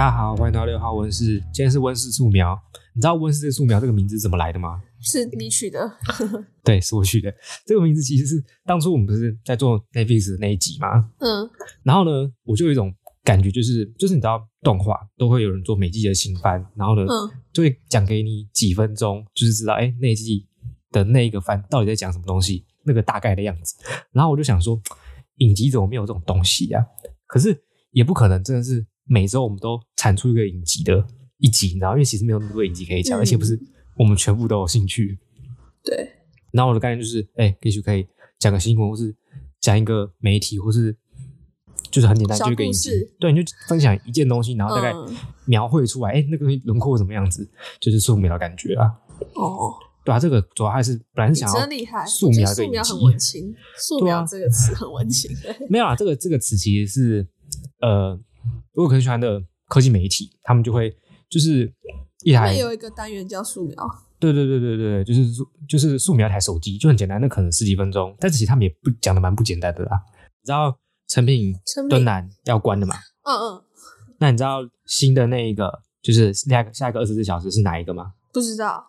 大家好，欢迎来到六号温室。今天是温室素描，你知道温室素描这个名字怎么来的吗？是你取的？对，是我取的。这个名字其实是当初我们不是在做 Netflix 的那一集吗？嗯。然后呢，我就有一种感觉，就是就是你知道动画都会有人做每季的新番，然后呢，嗯、就会讲给你几分钟，就是知道哎那一季的那一个番到底在讲什么东西，那个大概的样子。然后我就想说，影集怎么没有这种东西啊？可是也不可能真的是。每周我们都产出一个影集的一集，然后因为其实没有那么多影集可以讲，嗯、而且不是我们全部都有兴趣。对。然后我的概念就是，哎、欸，也许可以讲个新闻，或是讲一个媒体，或是就是很简单，就一个影集。对，你就分享一件东西，然后大概描绘出来，哎、嗯欸，那个东西轮廓怎么样子，就是素描的感觉啊。哦。对啊，这个主要还是本来是想要素描。素描很文青，素描这个词很文青。啊、没有啊，这个这个词其实是呃。如果很喜欢的科技媒体，他们就会就是一台有一个单元叫素描，对对对对对，就是素就是素描一台手机，就很简单，那可能十几分钟，但是其实他们也不讲的蛮不简单的啦。你知道成品敦南要关的嘛？嗯嗯。那你知道新的那一个就是下一个下一个二十四小时是哪一个吗？不知道。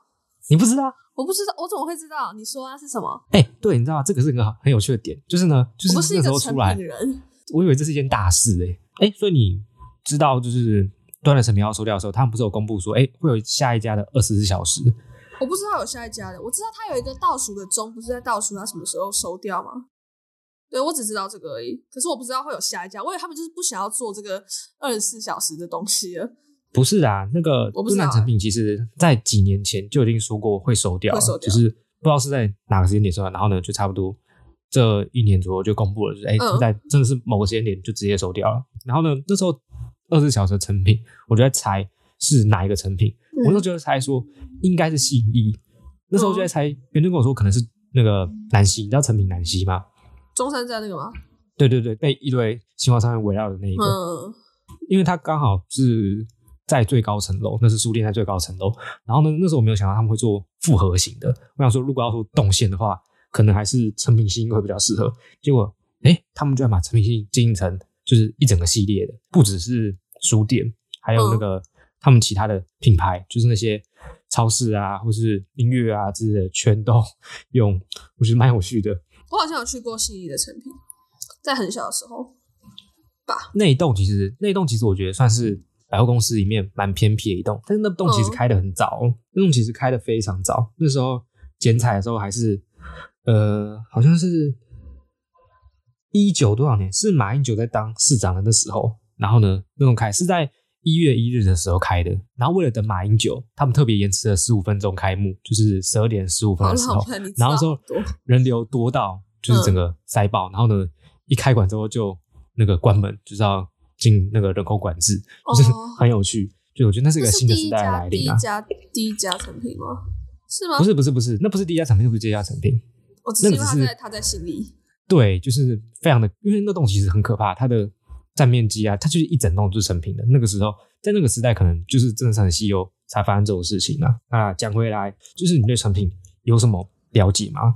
你不知道？我不知道，我怎么会知道？你说啊是什么？哎、欸，对，你知道这个是一个很有趣的点，就是呢，就是那时候出来，我，我以为这是一件大事哎、欸、哎、欸，所以你。知道就是端了成品要收掉的时候，他们不是有公布说，哎、欸，会有下一家的二十四小时？我不知道有下一家的，我知道他有一个倒数的钟，不是在倒数他什么时候收掉吗？对，我只知道这个而已，可是我不知道会有下一家，我以为他们就是不想要做这个二十四小时的东西了。不是啊，那个端南成品其实在几年前就已经说过会收掉，会收掉，就是不知道是在哪个时间点收掉，然后呢，就差不多这一年左右就公布了，就是哎，就、在真的是某个时间点就直接收掉了，然后呢，那时候。二十四小时的成品，我就在猜是哪一个成品。嗯、我那时候就在猜说应该是信义，那时候就在猜，别人就跟我说可能是那个南希，你知道成品南希吗？中山站那个吗？对对对，被一堆新华商业围绕的那一个。嗯，因为它刚好是在最高层楼，那是书店在最高层楼。然后呢，那时候我没有想到他们会做复合型的。我想说，如果要说动线的话，可能还是成品新会比较适合。结果，哎、欸，他们居然把成品信义经营成就是一整个系列的，不只是。书店还有那个、嗯、他们其他的品牌，就是那些超市啊，或是音乐啊之类的，全都用，我觉得蛮有趣的。我好像有去过信义的成品，在很小的时候吧。那一栋其实，那一栋其实我觉得算是百货公司里面蛮偏僻的一栋，但是那栋其实开的很早，嗯、那栋其实开的非常早。那时候剪彩的时候还是，呃，好像是一九多少年，是马英九在当市长的那时候。然后呢，那种开是在一月一日的时候开的。然后为了等马英九，他们特别延迟了十五分钟开幕，就是十二点十五分的时候。然后说人流多到就是整个塞爆。嗯、然后呢，一开馆之后就那个关门，就是要进那个人口管制，哦、就是很有趣。就我觉得那是一个新的时代的来临啊。第一家第一家成品吗？是吗？不是不是不是，那不是第一家产品，那不是第一家产品。我只是因为他在他在心里。对，就是非常的，因为那栋其实很可怕，它的。占面积啊，它就是一整栋就是成品的。那个时候，在那个时代，可能就是真的是很稀有才发生这种事情啊。啊，讲回来，就是你对成品有什么了解吗？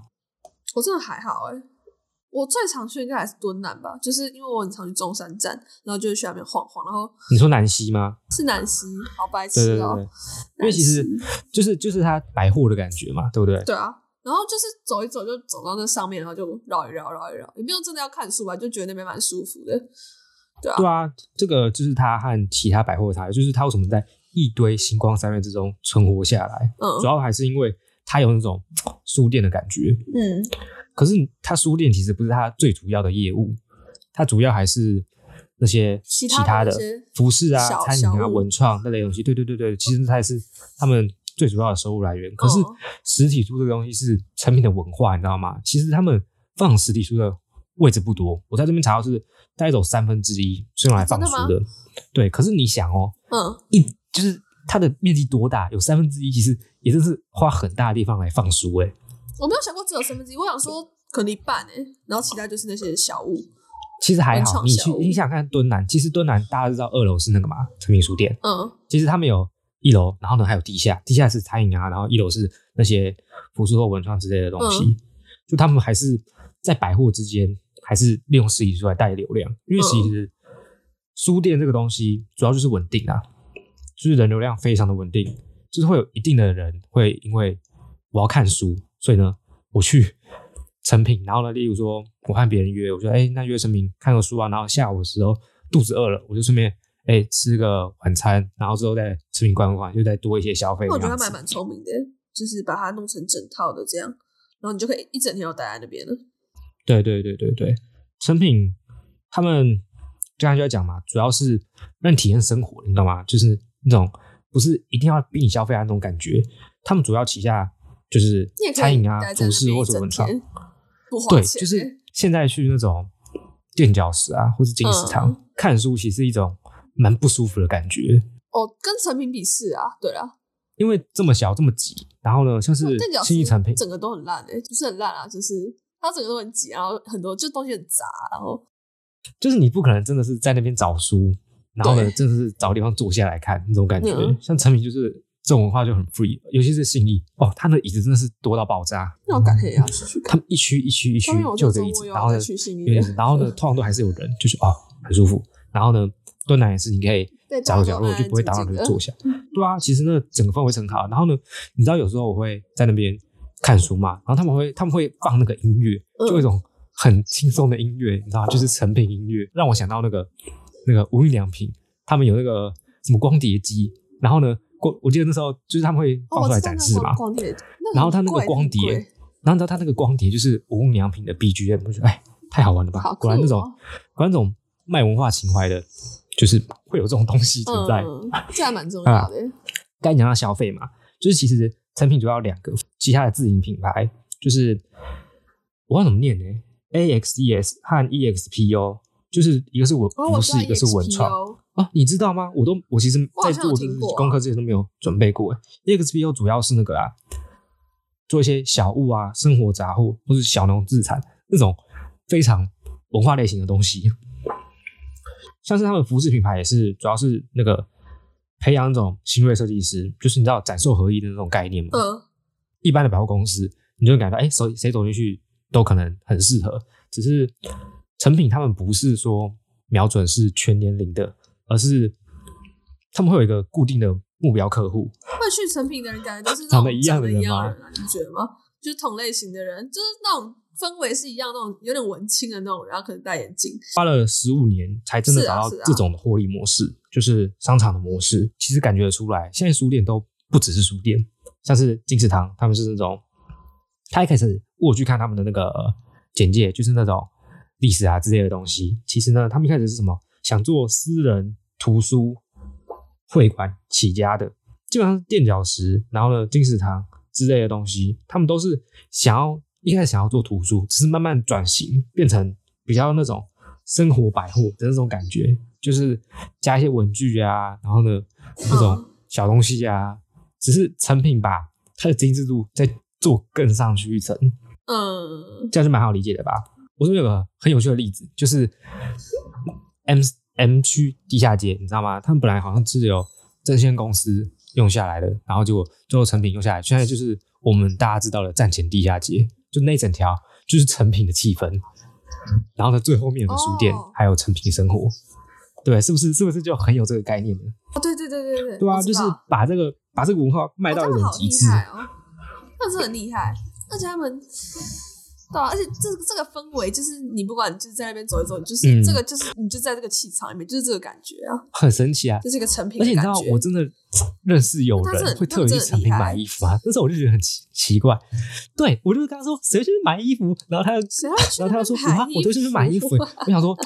我真的还好哎、欸，我最常去应该还是敦南吧，就是因为我很常去中山站，然后就是去那边晃晃。然后你说南溪吗？是南溪，好白痴哦、因为其实就是就是它百货的感觉嘛，对不对？对啊，然后就是走一走就走到那上面，然后就绕一绕绕一绕，也没有真的要看书吧，就觉得那边蛮舒服的。对啊，对啊，这个就是它和其他百货差，就是它为什么在一堆星光三月之中存活下来。嗯，主要还是因为它有那种 书店的感觉。嗯，可是它书店其实不是它最主要的业务，它主要还是那些其他的服饰啊、餐饮啊、文创那类东西。对对对对，其实才是他们最主要的收入来源。可是实体书这个东西是成品的文化，你知道吗？其实他们放实体书的位置不多。我在这边查到是。带走三分之一是用来放书的，对。可是你想哦，嗯，一就是它的面积多大，有三分之一，其实也就是花很大的地方来放书诶。我没有想过只有三分之一，我想说可能一半诶，然后其他就是那些小物。其实还好，你去你想看敦南，其实敦南大家知道二楼是那个嘛，成品书店。嗯，其实他们有一楼，然后呢还有地下，地下是餐饮啊，然后一楼是那些服饰或文创之类的东西。嗯，就他们还是在百货之间。还是利用实体书来带流量，因为其实书店这个东西主要就是稳定啊，就是人流量非常的稳定，就是会有一定的人会因为我要看书，所以呢，我去成品，然后呢，例如说我和别人约，我说哎，那约成品看个书啊，然后下午的时候肚子饿了，我就顺便哎吃个晚餐，然后之后再诚品逛逛，就再多一些消费。我觉得他蛮蛮聪明的，就是把它弄成整套的这样，然后你就可以一整天都待在那边了。对对对对对，成品他们刚才就在讲嘛，主要是让你体验生活，你知道吗？就是那种不是一定要逼你消费啊那种感觉。他们主要旗下就是餐饮啊、服饰或者文创。对，就是现在去那种垫脚石啊，或是金石堂、嗯、看书，其实是一种蛮不舒服的感觉。哦，跟成品比是啊，对啊，因为这么小这么挤，然后呢，像是信义产品整个都很烂诶、欸，不是很烂啊，就是。它整个都很挤，然后很多就东西很杂，然后就是你不可能真的是在那边找书，然后呢，真的是找地方坐下来看那种感觉。嗯、像成品就是这种文化就很 free，尤其是信义哦，他的椅子真的是多到爆炸。那我改天也要去看。他们一区一区一区就有这椅子，然后呢，然后呢，通常都还是有人，就是哦很舒服。然后呢，蹲奶也是你可以找个角落就不会打扰你坐下。对啊，其实那整个氛围很好。然后呢，你知道有时候我会在那边。看书嘛，然后他们会他们会放那个音乐，就一种很轻松的音乐，你知道？就是成品音乐，让我想到那个那个无印良品，他们有那个什么光碟机，然后呢，光我记得那时候就是他们会放出来展示嘛，然后他那个光碟，然后你知道他那个光碟就是无印良品的 BGM，我觉得哎，太好玩了吧？果然那种果然那种卖文化情怀的，就是会有这种东西存在，这还蛮重要的。刚才讲到消费嘛，就是其实。产品主要两个，其他的自营品牌就是我不知道怎么念呢？AXES 和 EXPO，就是一个是我服饰，一个是文创啊，你知道吗？我都我其实在做这个功课之前都没有准备过。EXPO 主要是那个啊，做一些小物啊、生活杂货或是小农自产那种非常文化类型的东西，像是他们服饰品牌也是，主要是那个。培养那种新锐设计师，就是你知道展售合一的那种概念嘛？嗯。一般的百货公司，你就会感觉哎，谁谁走进去都可能很适合。只是成品他们不是说瞄准是全年龄的，而是他们会有一个固定的目标客户。会去成品的人，感觉都是长得一样的人吗？你觉得吗？就是同类型的人，就是那种。氛围是一样，那种有点文青的那种，然后可能戴眼镜。花了十五年才真的找到这种的获利模式，是啊是啊，就是商场的模式。其实感觉得出来，现在书店都不只是书店，像是金石堂，他们是那种，他一开始我去看他们的那个简介，就是那种历史啊之类的东西。其实呢，他们一开始是什么？想做私人图书会馆起家的，基本上是垫脚石，然后呢，金石堂之类的东西，他们都是想要。一开始想要做图书，只是慢慢转型变成比较那种生活百货的那种感觉，就是加一些文具啊，然后呢那种小东西啊，只是成品吧它的精致度再做更上去一层，嗯，这样就蛮好理解的吧？我说有个很有趣的例子，就是 M M 区地下街，你知道吗？他们本来好像只有证券公司用下来的，然后结果最后成品用下来，现在就是我们大家知道的站前地下街。就那整条就是成品的气氛，然后呢，最后面有个书店，哦、还有成品生活，对，是不是？是不是就很有这个概念呢？哦，对对对对对，对啊，就是把这个把这个文化卖到一种极致哦，那是很厉害，而且他们。对啊，而且这这个氛围就是你不管就是在那边走一走，就是这个就是你就在这个气场里面，就是这个感觉啊，很神奇啊，就是一个成品。而且你知道，我真的认识有人会特别去成品买衣服啊，那时候我就觉得很奇奇怪。对，我就是跟他说谁去买衣服，然后他又然后他又说啊，我都是去买衣服。我想说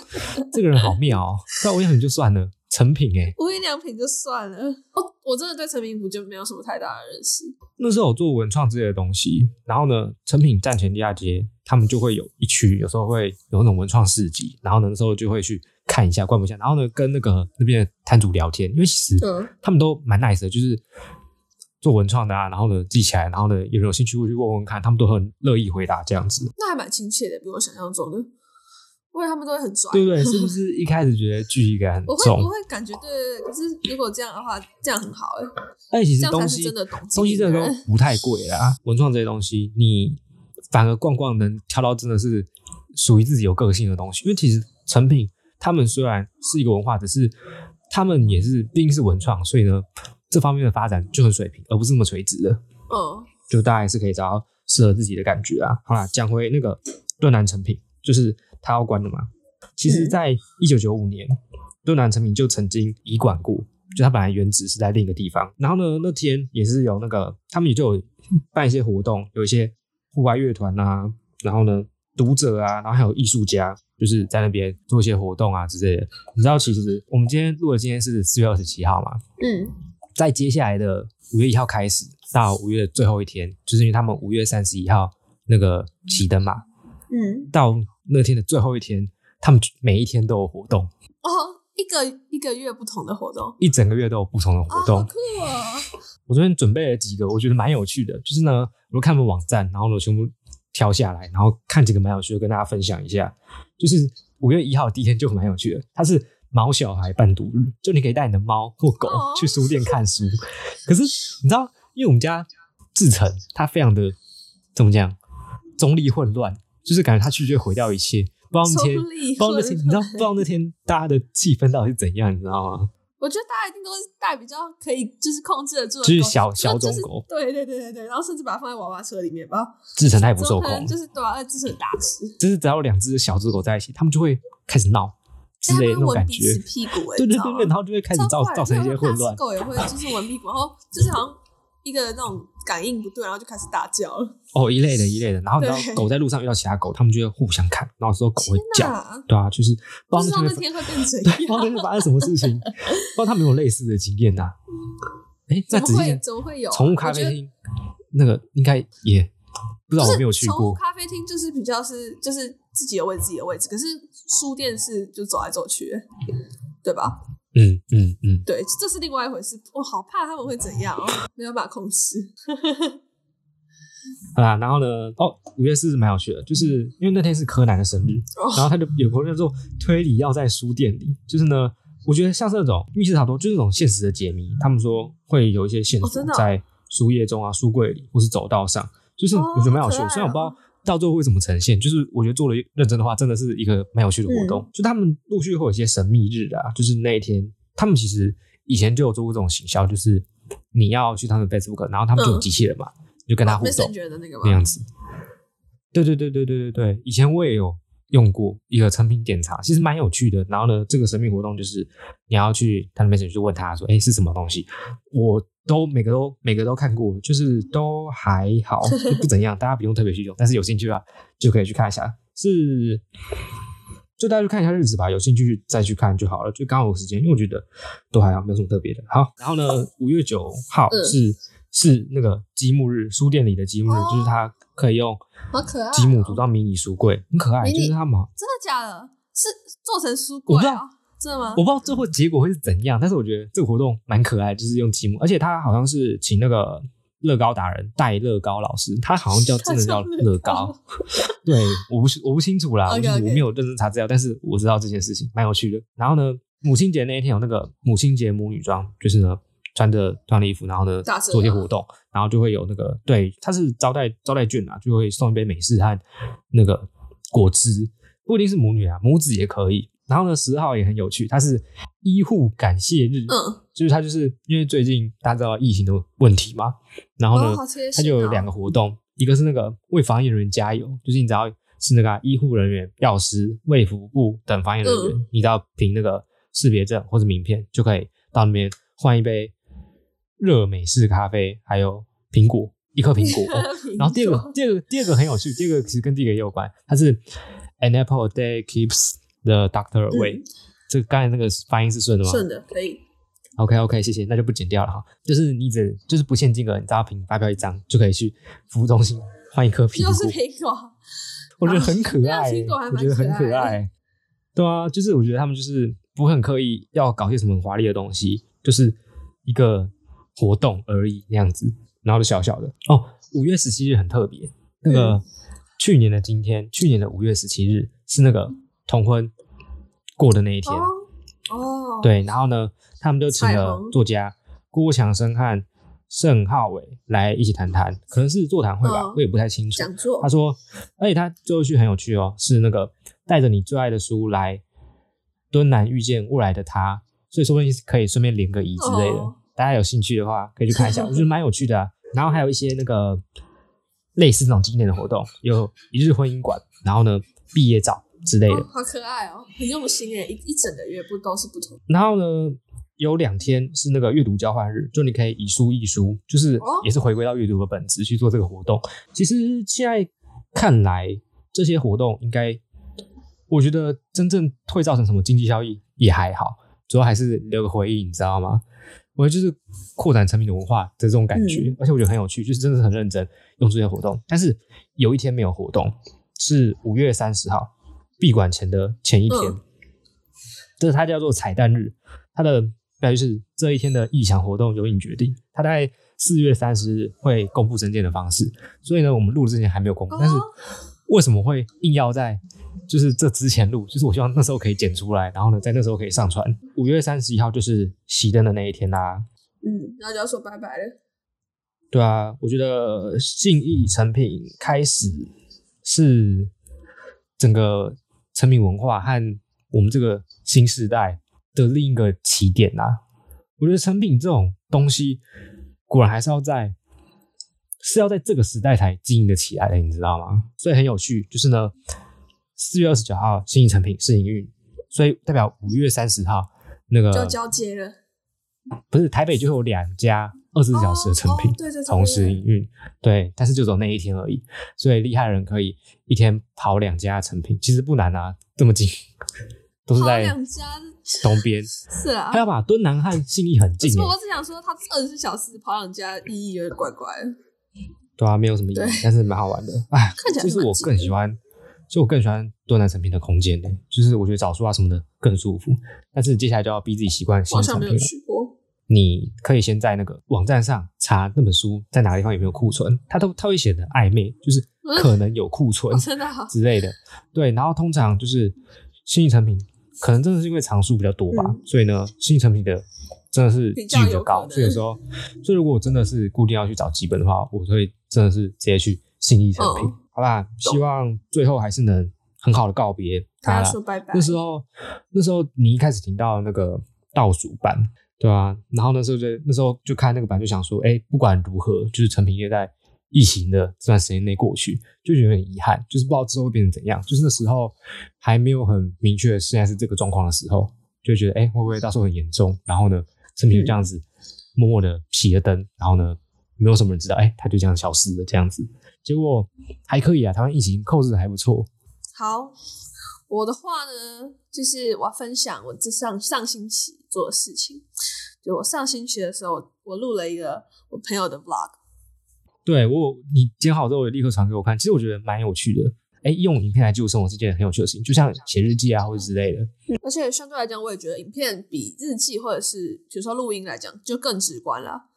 这个人好妙哦，那我想就算了。成品哎、欸，无印良品就算了。哦，我真的对成品服就没有什么太大的认识。那时候我做文创之类的东西，然后呢，成品站前地下街，他们就会有一区，有时候会有那种文创市集，然后呢，那时候就会去看一下、逛一下，然后呢，跟那个那边的摊主聊天，因为其实他们都蛮 nice 的，就是做文创的啊，然后呢记起来，然后呢有人有兴趣会去问问看，他们都很乐意回答这样子。那还蛮亲切的，比我想象中的。因为他们都会很拽，对不对？是不是一开始觉得距离感很重？我会，我会感觉对，对，对。可是如果这样的话，这样很好哎。哎，其实东西真的东西真的都不太贵啦。文创这些东西，你反而逛逛能挑到真的是属于自己有个性的东西。因为其实成品他们虽然是一个文化，只是他们也是毕竟是文创，所以呢，这方面的发展就很水平，而不是那么垂直的。嗯，就大概是可以找到适合自己的感觉啊。好啦，讲回那个敦南成品，就是他要关了嘛。其实，在一九九五年，敦南成品就曾经移管过，就他本来原址是在另一个地方。然后呢，那天也是有那个他们也就有办一些活动，有一些户外乐团啊，然后呢，读者啊，然后还有艺术家，就是在那边做一些活动啊之类的。你知道，其实我们今天录的今天是四月二十七号嘛？嗯，在接下来的五月一号开始到五月最后一天，就是因为他们五月三十一号那个启灯嘛。嗯，到那天的最后一天。他们每一天都有活动哦，一个一个月不同的活动，一整个月都有不同的活动。哦，好酷啊！我昨天准备了几个，我觉得蛮有趣的。就是呢，我看他们网站，然后呢，全部挑下来，然后看几个蛮有趣的，跟大家分享一下。就是五月一号第一天就蛮有趣的，它是毛小孩伴读日，就你可以带你的猫或狗去书店看书。哦、可是你知道，因为我们家志成他非常的怎么讲，中立混乱，就是感觉他去就会毁掉一切。不知道那天，不知道那天，你知道不知道那天大家的气氛到底是怎样，你知道吗？我觉得大家一定都是带比较可以，就是控制得住的，就是小小种狗，对对对对对，然后甚至把它放在娃娃车里面吧。志成太不受控，就是对啊，志成大吃。就是只要两只小只狗在一起，他们就会开始闹之类的那种感觉。屁股，对对对对，然后就会开始造造成一些混乱。狗也会就是闻屁股，然后就是好像。一个那种感应不对，然后就开始大叫了。哦，一类的，一类的。然后你知道，狗在路上遇到其他狗，他们就会互相看，然后说狗会叫，对啊，就是不知道那天会变怎样，不知道那天发生什么事情，不知道他们有类似的经验呐。哎，那怎么会怎么会有宠物咖啡厅？那个应该也不知道，我没有去过。宠物咖啡厅就是比较是就是自己的位置，自己的位置。可是书店是就走来走去，对吧？嗯嗯嗯，对，这是另外一回事。我好怕他们会怎样哦，没有办法控制。好啦，然后呢？哦，五月四日蛮有趣的，就是因为那天是柯南的生日，哦、然后他就有朋友说推理要在书店里。就是呢，我觉得像是那种密室逃脱，就是那种现实的解谜。他们说会有一些线索在书页中啊、书柜里或是走道上，就是我觉得蛮有趣的。哦、虽然我不知道到最后会怎么呈现，就是我觉得做了认真的话，真的是一个蛮有趣的活动。嗯、就他们陆续会有一些神秘日啊，就是那一天，他们其实以前就有做过这种行销，就是你要去他们 Facebook，然后他们就有机器人嘛，嗯、就跟他互动那样子。对对对对对对对，以前我也有用过一个成品点查，其实蛮有趣的。然后呢，这个神秘活动就是你要去他的 Messenger 去问他说：“哎，是什么东西？”我。都每个都每个都看过，就是都还好，不怎样，大家不用特别去用，但是有兴趣啊，就可以去看一下。是，就大家去看一下日子吧，有兴趣再去看就好了。就刚好有时间，因为我觉得都还好，没有什么特别的。好，然后呢，五月九号是、嗯、是那个积木日，书店里的积木日，哦、就是它可以用积木组装迷你书柜，很可爱。就是它嘛，真的假的？是做成书柜啊？真的吗？我不知道最后结果会是怎样，但是我觉得这个活动蛮可爱，就是用积木，而且他好像是请那个乐高达人戴乐高老师，他好像叫真的叫乐高，对，我不我不清楚啦，okay, okay. 我没有认真查资料，但是我知道这件事情蛮有趣的。然后呢，母亲节那一天有那个母亲节母女装，就是呢穿着团礼衣服，然后呢做一些活动，然后就会有那个对，他是招待招待券啊，就会送一杯美式和那个果汁，不一定是母女啊，母子也可以。然后呢，十号也很有趣，它是医护感谢日，嗯，就是它就是因为最近大家知道疫情的问题嘛，然后呢，哦哦、它就有两个活动，一个是那个为防疫人员加油，就是你只要是那个、啊、医护人员、药师、卫福部等防疫人员，嗯、你只要凭那个识别证或者名片，就可以到那边换一杯热美式咖啡，还有苹果一颗苹果。然后第二个，第二个，第二个很有趣，第二个其实跟第一个也有关，它是 An apple a day keeps The doctor away，、嗯、这个刚才那个发音是顺的吗？顺的，可以。OK OK，谢谢，那就不剪掉了哈。就是你只就是不限金额，你只要凭发票一张就可以去服务中心换一颗苹果。就是苹果，我觉得很可 爱，我觉得很可爱。对啊，就是我觉得他们就是不会很刻意要搞些什么很华丽的东西，就是一个活动而已那样子，然后就小小的哦。五月十七日很特别，那个、嗯、去年的今天，去年的五月十七日是那个。同婚过的那一天哦，对，然后呢，他们就请了作家郭强生和盛浩伟来一起谈谈，可能是座谈会吧，我也不太清楚。他说，而且他最后一句很有趣哦，是那个带着你最爱的书来敦南遇见未来的他，所以说不定可以顺便连个谊之类的。哦、大家有兴趣的话，可以去看一下，我觉得蛮有趣的啊。然后还有一些那个类似这种经典的活动，有一日婚姻馆，然后呢毕业照之类的，哦、好可爱哦，很用心诶，一一整个月不都是不同。然后呢，有两天是那个阅读交换日，就你可以以书易书，就是也是回归到阅读的本质去做这个活动。哦、其实现在看来，这些活动应该，我觉得真正会造成什么经济效益也还好，主要还是留个回忆，你知道吗？我觉得就是扩展产品的文化的这种感觉，嗯、而且我觉得很有趣，就是真的是很认真用这些活动。但是有一天没有活动，是五月三十号闭馆前的前一天，嗯、这是它叫做彩蛋日，它的标题是这一天的意向活动由你决定。它大概四月三十日会公布征件的方式，所以呢，我们录之前还没有公布，但是为什么会硬要在？就是这之前录，就是我希望那时候可以剪出来，然后呢，在那时候可以上传。五月三十一号就是熄灯的那一天啦、啊。嗯，然后就要说拜拜了。对啊，我觉得信义成品开始是整个诚品文化和我们这个新时代的另一个起点呐、啊。我觉得成品这种东西，果然还是要在是要在这个时代才经营的起来的，你知道吗？所以很有趣，就是呢。四月二十九号，信义诚品试营运，所以代表五月三十号那个就交接了。不是台北就有两家二十四小时的成品同时营运，对，但是就走那一天而已。所以厉害的人可以一天跑两家成品，其实不难啊，这么近，都是在两家东边。是啊，他要把敦南和信义很近。我只想说，他二十四小时跑两家，意义有点怪怪的。对啊，没有什么意义，但是蛮好玩的。哎，看起来其实我更喜欢。就我更喜欢敦南成品的空间的，就是我觉得找书啊什么的更舒服。但是接下来就要逼自己习惯新成品了。你可以先在那个网站上查那本书在哪个地方有没有库存，它都它会写的暧昧，就是可能有库存 之类的。对，然后通常就是信义诚品，可能真的是因为藏书比较多吧，嗯、所以呢，信义诚品的真的是几率比较高。所以有时候，所以如果我真的是固定要去找几本的话，我会真的是直接去信义诚品。嗯好吧，希望最后还是能很好的告别他了。那时候，那时候你一开始听到那个倒数版，对啊？然后那时候就那时候就看那个版，就想说，哎，不管如何，就是成品也在疫情的这段时间内过去，就觉得很遗憾，就是不知道之后会变成怎样。就是那时候还没有很明确现在是这个状况的时候，就觉得，哎，会不会到时候很严重？然后呢，成品就这样子默默的熄了灯，然后呢，没有什么人知道，哎，他就这样消失了，这样子。结果还可以啊，台湾疫情控制的还不错。好，我的话呢，就是我要分享我这上上星期做的事情。就我上星期的时候，我录了一个我朋友的 vlog。对，我你剪好之后，我立刻传给我看。其实我觉得蛮有趣的。哎，用影片来记录生活是件很有趣的事情，就像写日记啊或者之类的。而且相对来讲，我也觉得影片比日记或者是比如说录音来讲，就更直观了。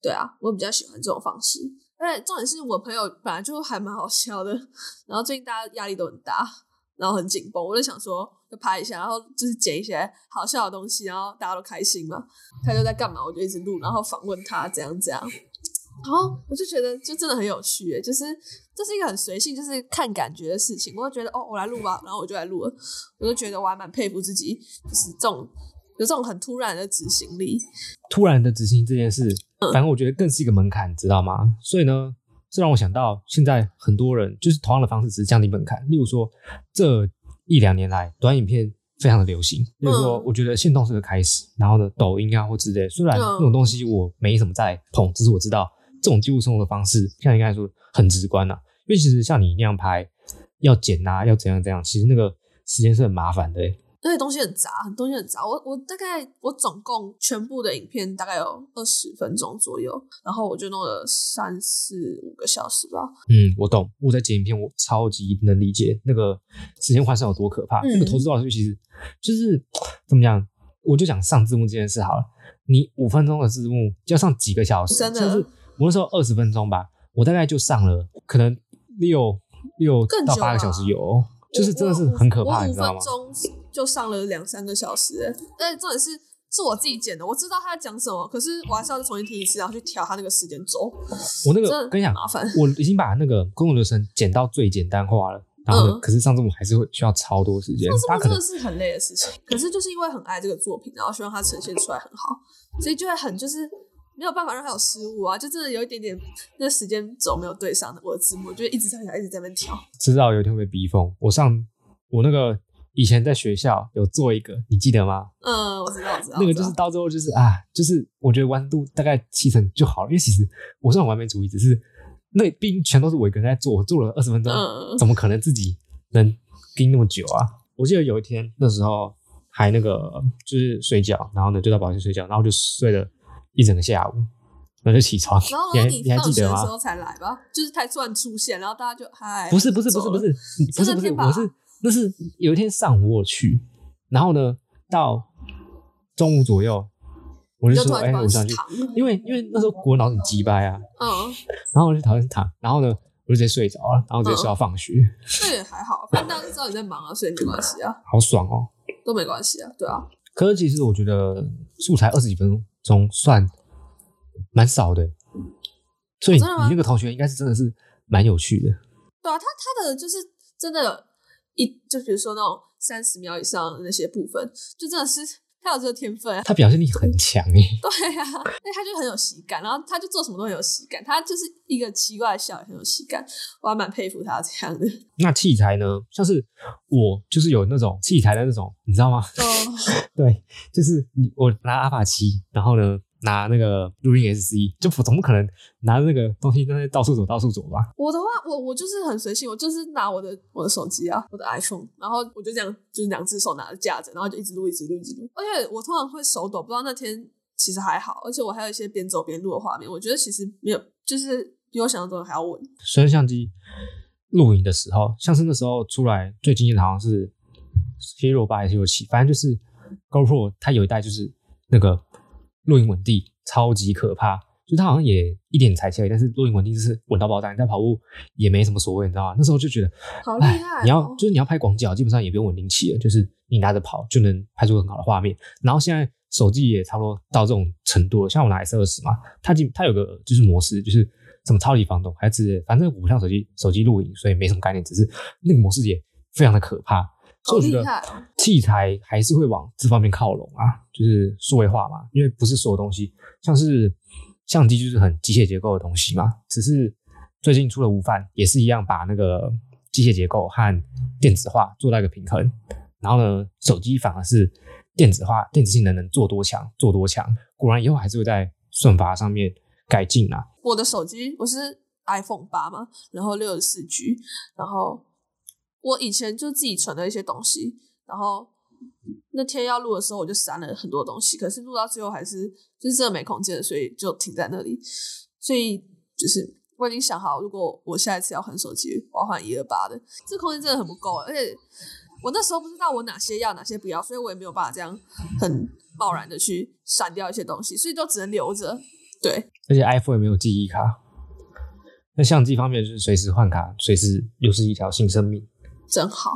对啊，我比较喜欢这种方式。而且，重点是我朋友本来就还蛮好笑的，然后最近大家压力都很大，然后很紧绷，我就想说就拍一下，然后就是剪一些好笑的东西，然后大家都开心嘛。他就在干嘛，我就一直录，然后访问他怎样怎样，然后我就觉得就真的很有趣，就是这是一个很随性，就是看感觉的事情。我就觉得哦，我来录吧，然后我就来录了，我就觉得我还蛮佩服自己，就是这种有这种很突然的执行力。突然的执行这件事。反正我觉得更是一个门槛，知道吗？所以呢，这让我想到现在很多人就是同样的方式，只是降低门槛。例如说，这一两年来，短影片非常的流行。例如说，我觉得限动是个开始，然后呢，抖音啊或之类，虽然那种东西我没什么在碰，只是我知道这种记录生活的方式，像你刚才说很直观呐、啊。因为其实像你那样拍，要剪啊，要怎样怎样，其实那个时间是很麻烦的、欸。那些东西很杂，东西很杂。我我大概我总共全部的影片大概有二十分钟左右，然后我就弄了三四五个小时吧。嗯，我懂。我在剪影片，我超级能理解那个时间换算有多可怕。嗯、那个投资老师其实就是怎么讲？我就讲上字幕这件事好了。你五分钟的字幕就要上几个小时，真的。就是我那时候二十分钟吧，我大概就上了可能六六到八个小时有，就是真的是很可怕，你知道吗？就上了两三个小时，但是重点是是我自己剪的，我知道他在讲什么，可是我还是要重新听一次，然后去调他那个时间轴。我那个跟你讲，麻烦，我已经把那个工作流程剪到最简单化了，然后呢，可是上字幕还是会需要超多时间。上字幕真的是很累的事情，可是就是因为很爱这个作品，然后希望它呈现出来很好，所以就会很就是没有办法让它有失误啊，就真的有一点点那时间轴没有对上的我的字幕，就一直在想一直在那边调。知道有一天会被逼疯。我上我那个以前在学校有做一个，你记得吗？嗯，我知道，我知道。那个就是到最后就是啊，就是我觉得完成度大概七成就好了，因为其实我是很完美主义，只是。那毕竟全都是我一个人在做，我做了二十分钟，嗯，怎么可能自己能盯那么久啊？我记得有一天那时候还那个就是睡觉，然后呢就到保室睡觉，然后就睡了一整个下午，然后就起床。然后你，还你还记得吗？时候才来吧，就是他突然出现，然后大家就嗨，不是不是不是不是不是不是，我是那是有一天上午我去，然后呢到中午左右。我就说，哎、欸，我想去，因为因为那时候国脑很鸡掰啊，嗯，然后我就讨厌躺，然后呢，我就直接睡着了，然后直接睡到放学。那、嗯、也还好，反正大家都知道你在忙啊，所以没关系啊。好爽哦，都没关系啊，对啊。可是其实我觉得素材二十几分钟算蛮少的，所以你那个同学应该是真的是蛮有趣的。对啊，他他的就是真的，一就比如说那种三十秒以上的那些部分，就真的是。他有这个天分，他表现力很强耶。对呀、啊，那他就很有喜感，然后他就做什么都很有喜感，他就是一个奇怪的笑也很有喜感，我还蛮佩服他这样的。那器材呢？像是我就是有那种器材的那种，你知道吗？哦，对，就是你我拿阿法七，然后呢。拿那个录音 SC，就总不可能拿那个东西在那到处走到处走吧？我的话，我我就是很随性，我就是拿我的我的手机啊，我的 iPhone，然后我就这样，就是两只手拿着架着，然后就一直录，一直录，一直录。而且我通常会手抖，不知道那天其实还好，而且我还有一些边走边录的画面，我觉得其实没有，就是比我想象中的还要稳。虽然相机录影的时候，像是那时候出来最经典的好像是 Hero 八还是 Hero 七，反正就是 GoPro 它有一代就是那个。录影稳定超级可怕，就它好像也一点才起来，但是录影稳定就是稳到爆炸。你在跑步也没什么所谓，你知道吗？那时候就觉得好厉害、哦。你要就是你要拍广角，基本上也不用稳定器了，就是你拿着跑就能拍出很好的画面。然后现在手机也差不多到这种程度了，像我拿 S 二十嘛，它它有个就是模式，就是什么超级防抖，还是反正我不像手机手机录影，所以没什么概念，只是那个模式也非常的可怕。所以我觉得器材还是会往这方面靠拢啊，就是数位化嘛。因为不是所有东西，像是相机就是很机械结构的东西嘛。只是最近出了无反，也是一样把那个机械结构和电子化做到一个平衡。然后呢，手机反而是电子化，电子性能能做多强做多强。果然以后还是会在算法上面改进啊。我的手机我是 iPhone 八嘛，然后六十四 G，然后。我以前就自己存了一些东西，然后那天要录的时候，我就删了很多东西。可是录到最后还是就是真的没空间，所以就停在那里。所以就是我已经想好，如果我下一次要换手机，我要换一二八的。这空间真的很不够，而且我那时候不知道我哪些要，哪些不要，所以我也没有办法这样很贸然的去删掉一些东西，所以就只能留着。对，而且 iPhone 也没有记忆卡。那相机方面就是随时换卡，随时又是一条新生命。真好，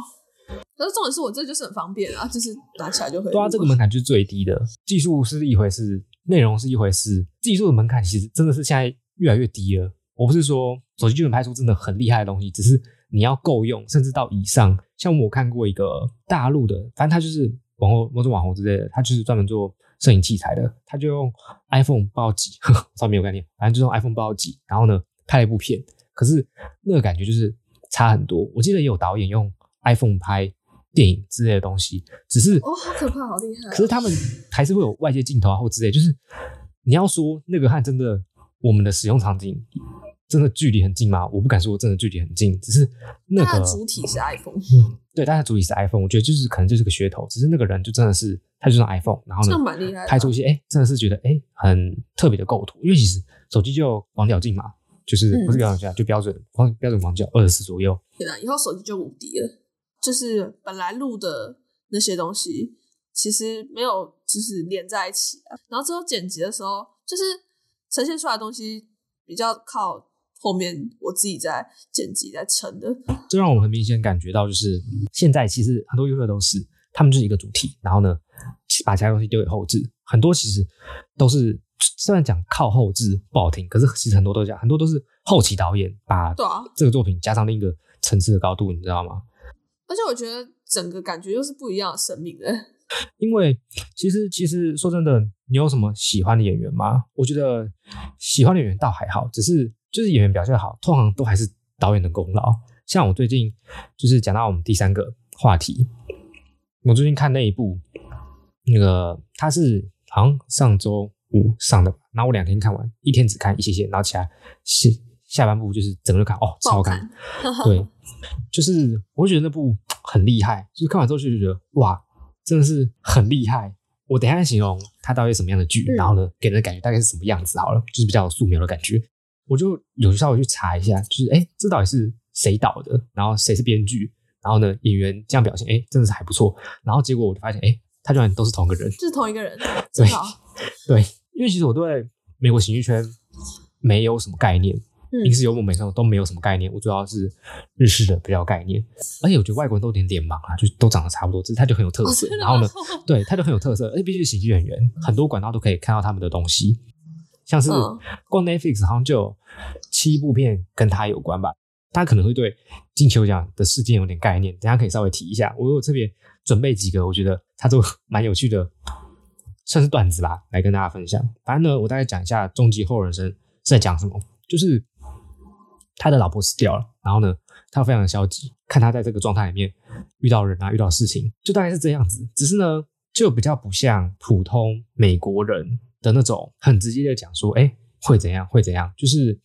可是重点是我这就是很方便啊，就是拿起来就可以。对啊，这个门槛就是最低的，技术是一回事，内容是一回事。技术的门槛其实真的是现在越来越低了。我不是说手机就能拍出真的很厉害的东西，只是你要够用，甚至到以上。像我看过一个大陆的，反正他就是网红、某种网红之类的，他就是专门做摄影器材的，他就用 iPhone 报几，上面有概念，反正就用 iPhone 报几，然后呢拍了一部片，可是那个感觉就是。差很多，我记得也有导演用 iPhone 拍电影之类的东西，只是哦，好可怕，好厉害。可是他们还是会有外界镜头啊或之类，就是你要说那个和真的我们的使用场景真的距离很近吗？我不敢说真的距离很近，只是那个主体是 iPhone，嗯，对，但是主体是 iPhone，我觉得就是可能就是个噱头，只是那个人就真的是他就是 iPhone，然后呢，蛮厉害，拍出一些哎、欸，真的是觉得哎、欸、很特别的构图，因为其实手机就广角镜嘛。就是不是广角镜，就标准光标准广角二十四左右。对啊，以后手机就无敌了。就是本来录的那些东西，其实没有就是连在一起啊。然后之后剪辑的时候，就是呈现出来的东西比较靠后面我自己在剪辑在撑的。这让我很明显感觉到，就是现在其实很多 YouTuber 都是他们就是一个主题，然后呢把其他东西丢给后置，很多其实都是。虽然讲靠后置不好听，可是其实很多都讲，很多都是后期导演把这个作品加上另一个层次的高度，你知道吗？而且我觉得整个感觉又是不一样的生命的。因为其实其实说真的，你有什么喜欢的演员吗？我觉得喜欢的演员倒还好，只是就是演员表现好，通常都还是导演的功劳。像我最近就是讲到我们第三个话题，我最近看那一部，那个他是好像上周五上的，然后我两天看完，一天只看一些些，然后起来下下半部就是整个看哦，超好看，对，就是我觉得那部很厉害，就是看完之后就觉得哇。真的是很厉害。我等一下形容它到底是什么样的剧，嗯、然后呢，给人的感觉大概是什么样子好了，就是比较素描的感觉。我就有稍微去查一下，就是哎，这到底是谁导的？然后谁是编剧？然后呢，演员这样表现，哎，真的是还不错。然后结果我就发现，哎，他居然都是同一个人，就是同一个人。对，对，因为其实我对美国喜剧圈没有什么概念。英式幽默美声都没有什么概念，我主要是日式的比较概念，而且我觉得外国人都有点脸盲啊，就都长得差不多，只是他就很有特色。然后呢，对，他就很有特色，而且必须是喜剧演员，很多管道都可以看到他们的东西，像是光 Netflix 好像就有七部片跟他有关吧。大家可能会对金球奖的事件有点概念，等下可以稍微提一下。我有特别准备几个，我觉得他都 蛮有趣的，算是段子吧，来跟大家分享。反正呢，我大概讲一下《终极后人生》是在讲什么，就是。他的老婆死掉了，然后呢，他非常的消极，看他在这个状态里面遇到人啊，遇到事情，就大概是这样子。只是呢，就比较不像普通美国人的那种很直接的讲说，哎，会怎样，会怎样。就是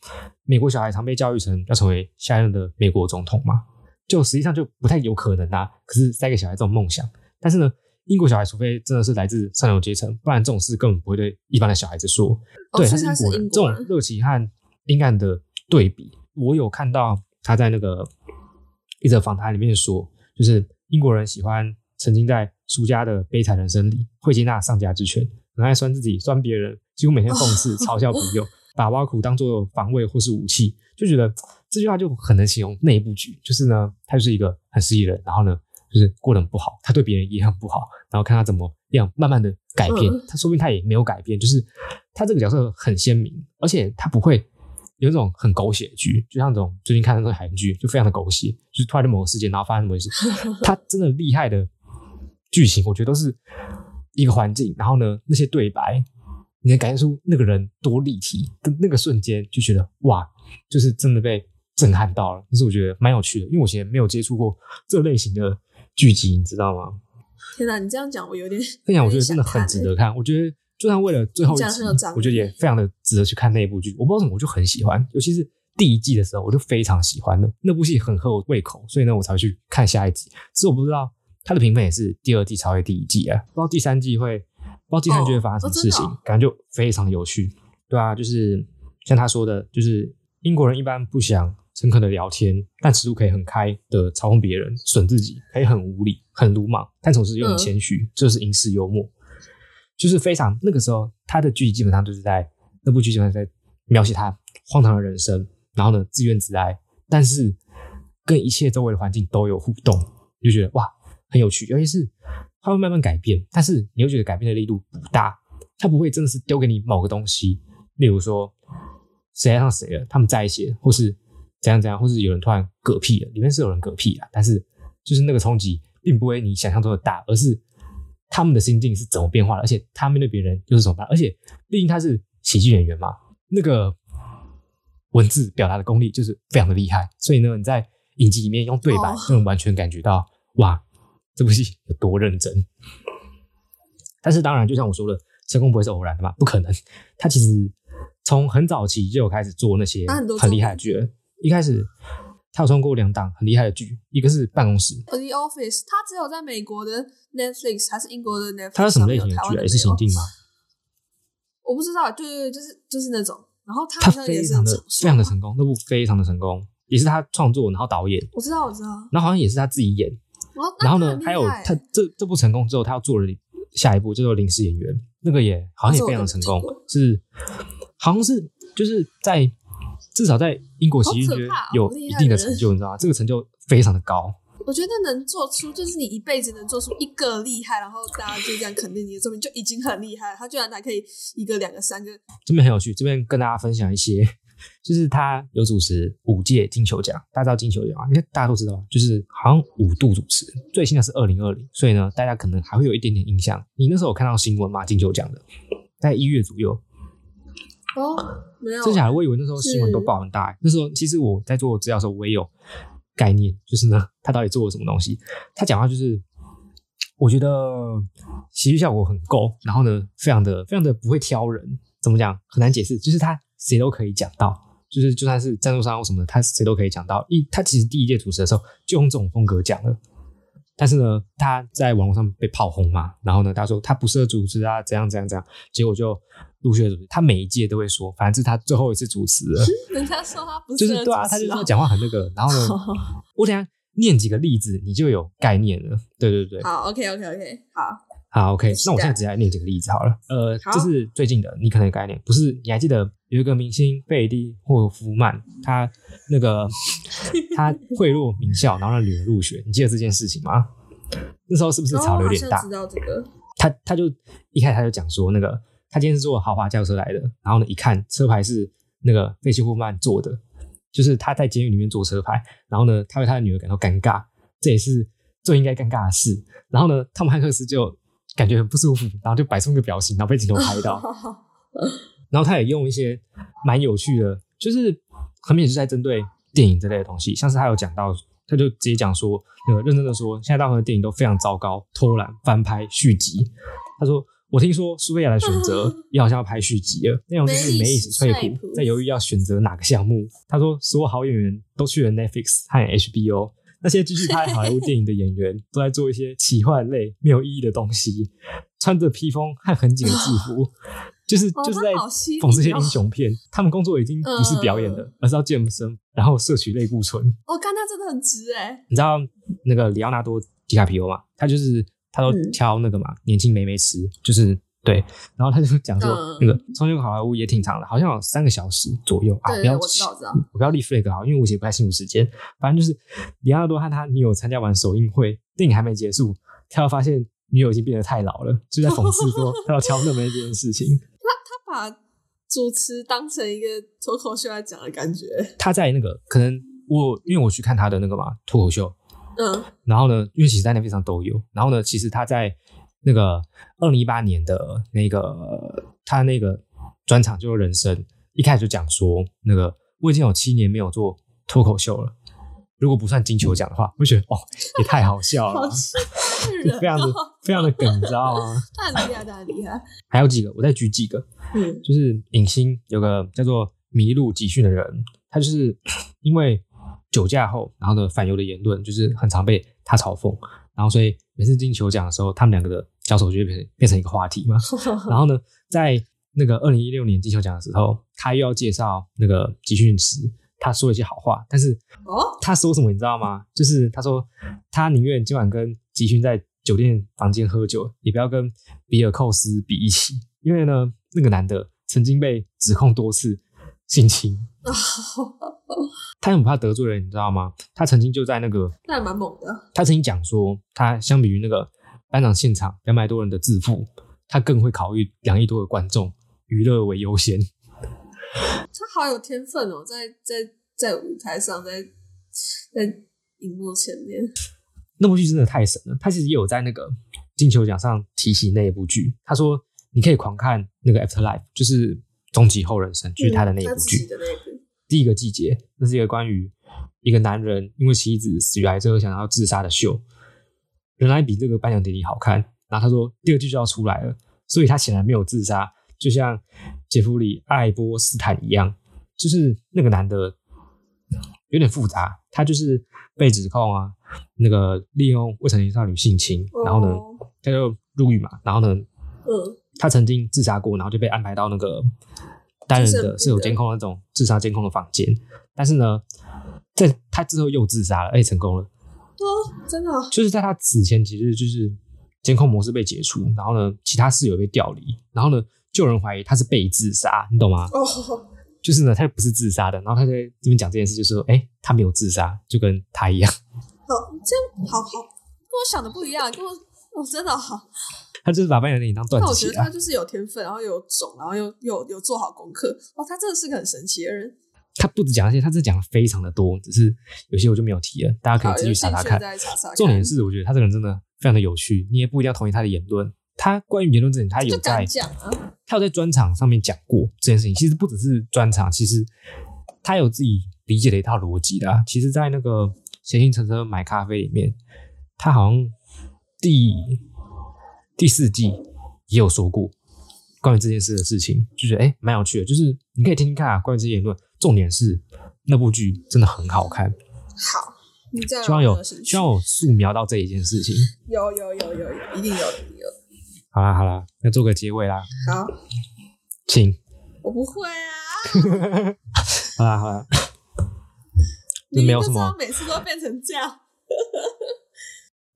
美国小孩常被教育成要成为下一任的美国总统嘛，就实际上就不太有可能啊。可是塞给小孩这种梦想，但是呢，英国小孩除非真的是来自上流阶层，不然这种事根本不会对一般的小孩子说。哦、对，他是英国人，这种热情和阴暗的对比。我有看到他在那个一则访谈里面说，就是英国人喜欢沉浸在输家的悲惨人生里，会接纳上家之权，很爱酸自己、酸别人，几乎每天讽刺、嘲笑朋友，把挖苦当做防卫或是武器，就觉得这句话就很能形容那一部剧。就是呢，他就是一个很失意的人，然后呢，就是过得很不好，他对别人也很不好，然后看他怎么样慢慢的改变，他说不定他也没有改变，就是他这个角色很鲜明，而且他不会。有一种很狗血的剧，就像这种最近看的那个韩剧，就非常的狗血，就是突然的某个事件，然后发生什么事。他真的厉害的剧情，我觉得都是一个环境，然后呢，那些对白，你能感觉出那个人多立体跟那个瞬间，就觉得哇，就是真的被震撼到了。但是我觉得蛮有趣的，因为我以前没有接触过这类型的剧集，你知道吗？天哪，你这样讲我有点……这样我觉得真的很值得看，我觉得。就算为了最后一集，我觉得也非常的值得去看那一部剧。我不知道为什么，我就很喜欢，尤其是第一季的时候，我就非常喜欢的那部戏，很合我胃口，所以呢，我才会去看下一集。只是我不知道它的评分也是第二季超越第一季啊，不知道第三季会，不知道第三季会发生什么事情，感觉就非常有趣。对啊，就是像他说的，就是英国人一般不想诚恳的聊天，但尺度可以很开的嘲讽别人，损自己，可以很无理、很鲁莽，但同时又很谦虚，这是英式幽默。就是非常那个时候，他的剧基本上就是在那部剧基本上在描写他荒唐的人生，然后呢自怨自哀，但是跟一切周围的环境都有互动，就觉得哇很有趣。尤其是他会慢慢改变，但是你又觉得改变的力度不大，他不会真的是丢给你某个东西，例如说谁爱上谁了，他们在一起了，或是怎样怎样，或是有人突然嗝屁了，里面是有人嗝屁了，但是就是那个冲击并不会你想象中的大，而是。他们的心境是怎么变化的？而且他面对别人又是怎么办？而且毕竟他是喜剧演员嘛，那个文字表达的功力就是非常的厉害。所以呢，你在影集里面用对白就能完全感觉到，哦、哇，这部戏有多认真。但是当然，就像我说的，成功不会是偶然的嘛，不可能。他其实从很早期就有开始做那些很厉害的剧了，一开始。他有创过两档很厉害的剧，一个是《办公室》，The Office。他只有在美国的 Netflix 还是英国的 Netflix？他是什么类型的剧？也是刑警吗？我不知道，对对对，就是就是那种。然后他他非常的非常的成功，那部非常的成功，也是他创作，然后导演。我知道，我知道。然后好像也是他自己演。然后呢，还有他这这部成功之后，他要做了下一部叫做《临时演员》，那个也好像也非常的成功，是好像是就是在。至少在英国喜剧圈有一定的成就，你知道吗？这个成就非常的高。我觉得能做出，就是你一辈子能做出一个厉害，然后大家就这样肯定你的作品，就已经很厉害了。他居然还可以一个、两个、三个。这边很有趣，这边跟大家分享一些就是他有主持五届金球奖，大家知道金球奖啊？应该大家都知道，就是好像五度主持，最新的是二零二零，所以呢，大家可能还会有一点点印象。你那时候有看到新闻吗？金球奖的，在一月左右。哦，没有。真假的？我以为那时候新闻都报很大。是那时候其实我在做资料的时候，我也有概念，就是呢，他到底做了什么东西？他讲话就是。我觉得喜剧效果很够，然后呢，非常的非常的不会挑人，怎么讲很难解释，就是他谁都可以讲到，就是就算是赞助商或什么的，他谁都可以讲到。一他其实第一届主持的时候就用这种风格讲了，但是呢，他在网络上被炮轰嘛，然后呢，他说他不适合主持啊，怎样怎样怎样，结果就陆续的主持。他每一届都会说，反正是他最后一次主持了。人家说他不是就是对啊，他就说讲话很那个，然后呢，我等下。念几个例子，你就有概念了。对对对，好，OK，OK，OK，好，好，OK。那我现在直接来念几个例子好了。呃，这是最近的，你可能有概念，不是？你还记得有一个明星贝蒂霍夫曼，他那个 他贿赂名校，然后让女儿入学，你记得这件事情吗？那时候是不是吵得有点大？知道这个。他他就一开始他就讲说，那个他今天是坐豪华轿车来的，然后呢，一看车牌是那个贝蒂霍夫曼坐的。就是他在监狱里面做车牌，然后呢，他为他的女儿感到尴尬，这也是最应该尴尬的事。然后呢，汤姆汉克斯就感觉很不舒服，然后就摆出一个表情，然后被镜头拍到。然后他也用一些蛮有趣的，就是很明显是在针对电影这类的东西，像是他有讲到，他就直接讲说，那个认真的说，现在大部分的电影都非常糟糕，偷懒、翻拍、续集。他说。我听说苏菲亚的选择 也好像要拍续集了，内容就是梅莉史翠普在犹豫要选择哪个项目。他说，所有好演员都去了 Netflix 和 HBO，那些继续拍好莱坞电影的演员 都在做一些奇幻类没有意义的东西，穿着披风和很紧的制服，就是就是在讽刺这些英雄片。他们工作已经不是表演了，而是要健身，然后摄取类固醇。我看他真的很直哎，你知道那个里奥纳多·迪卡皮欧吗？他就是。他都挑那个嘛，嗯、年轻美眉吃，就是对，然后他就讲说，嗯、那个重庆好莱坞也挺长的，好像有三个小时左右啊。不要，我知道，我不要立 flag 好，因为我也不太清楚时间。反正就是李奥纳多和他女友参加完首映会，电影还没结束，他要发现女友已经变得太老了，就在讽刺说 他要挑那么一件事情。他他把主持当成一个脱口秀来讲的感觉。他在那个可能我因为我去看他的那个嘛脱口秀。嗯，然后呢，因为其实在那边上都有。然后呢，其实他在那个二零一八年的那个他那个专场就是人生，一开始就讲说，那个我已经有七年没有做脱口秀了，如果不算金球奖的话，我觉得哦，也太好笑了，非常的非常的梗，你知道吗？太厉害，太厉害。还有几个，我再举几个，嗯，就是影星有个叫做麋鹿集训的人，他就是因为。酒驾后，然后呢，反犹的言论就是很常被他嘲讽，然后所以每次金球奖的时候，他们两个的交手就会变成变成一个话题嘛。然后呢，在那个二零一六年金球奖的时候，他又要介绍那个集训时，他说了一些好话，但是哦，他说什么你知道吗？就是他说他宁愿今晚跟集训在酒店房间喝酒，也不要跟比尔寇斯比一起，因为呢，那个男的曾经被指控多次性侵。他很怕得罪人，你知道吗？他曾经就在那个，那还蛮猛的。他曾经讲说，他相比于那个班长现场两百多人的自负，他更会考虑两亿多的观众，娱乐为优先。他好有天分哦，在在在舞台上，在在荧幕前面。那部剧真的太神了。他其实也有在那个金球奖上提起那一部剧。他说，你可以狂看那个 Afterlife，就是终极后人生，就是他的那一部剧。嗯第一个季节，那是一个关于一个男人因为妻子死于癌症而想要自杀的秀，原来比这个颁奖典礼好看。然后他说第二季就要出来了，所以他显然没有自杀，就像杰弗里·爱波斯坦一样，就是那个男的有点复杂，他就是被指控啊，那个利用未成年少女性侵，然后呢他就入狱嘛，然后呢，嗯，他曾经自杀过，然后就被安排到那个。单人的是有监控的那种自杀监控的房间，但是呢，在他之后又自杀了，而且成功了。哦，真的？就是在他死前几日，就是监控模式被解除，然后呢，其他室友被调离，然后呢，就有人怀疑他是被自杀，你懂吗？哦，就是呢，他不是自杀的，然后他在这边讲这件事，就是说，哎，他没有自杀，就跟他一样。好，这样好好，跟我想的不一样，跟我，我，真的好。他就是把颁奖典礼当段子。我觉得他就是有天分，然后有种，然后又又有做好功课。哇，他真的是个很神奇的人。他不止讲那些，他是讲的非常的多，只是有些我就没有提了，大家可以自己查查看。查查看重点是，我觉得他这个人真的非常的有趣，你也不一定要同意他的言论。他关于言论这点，他有在讲啊，他有在专场上面讲过这件事情。其实不只是专场，其实他有自己理解的一套逻辑的。其实，在那个《闲行乘车买咖啡》里面，他好像第第四季也有说过。关于这件事的事情，就觉得哎，蛮有趣的。就是你可以听听看啊，关于这些言论。重点是那部剧真的很好看。好，你这样希望有希望有素描到这一件事情。有有有有有，一定有的有。好啦好啦，要做个结尾啦。好，请。我不会啊。好 啦好啦。你没有什么，每次都变成这样。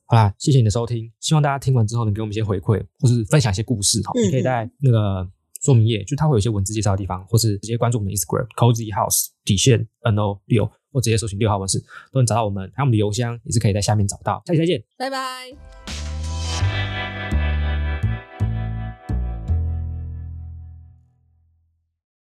好啦，谢谢你的收听，希望大家听完之后能给我们一些回馈，或是分享一些故事。好，你可以在那个说明页，就它会有一些文字介绍的地方，或是直接关注我们的 Instagram Cozy House 底线 NO 六，或直接搜寻六号文字，都能找到我们。还有我们的邮箱也是可以在下面找到。下期再见，拜拜。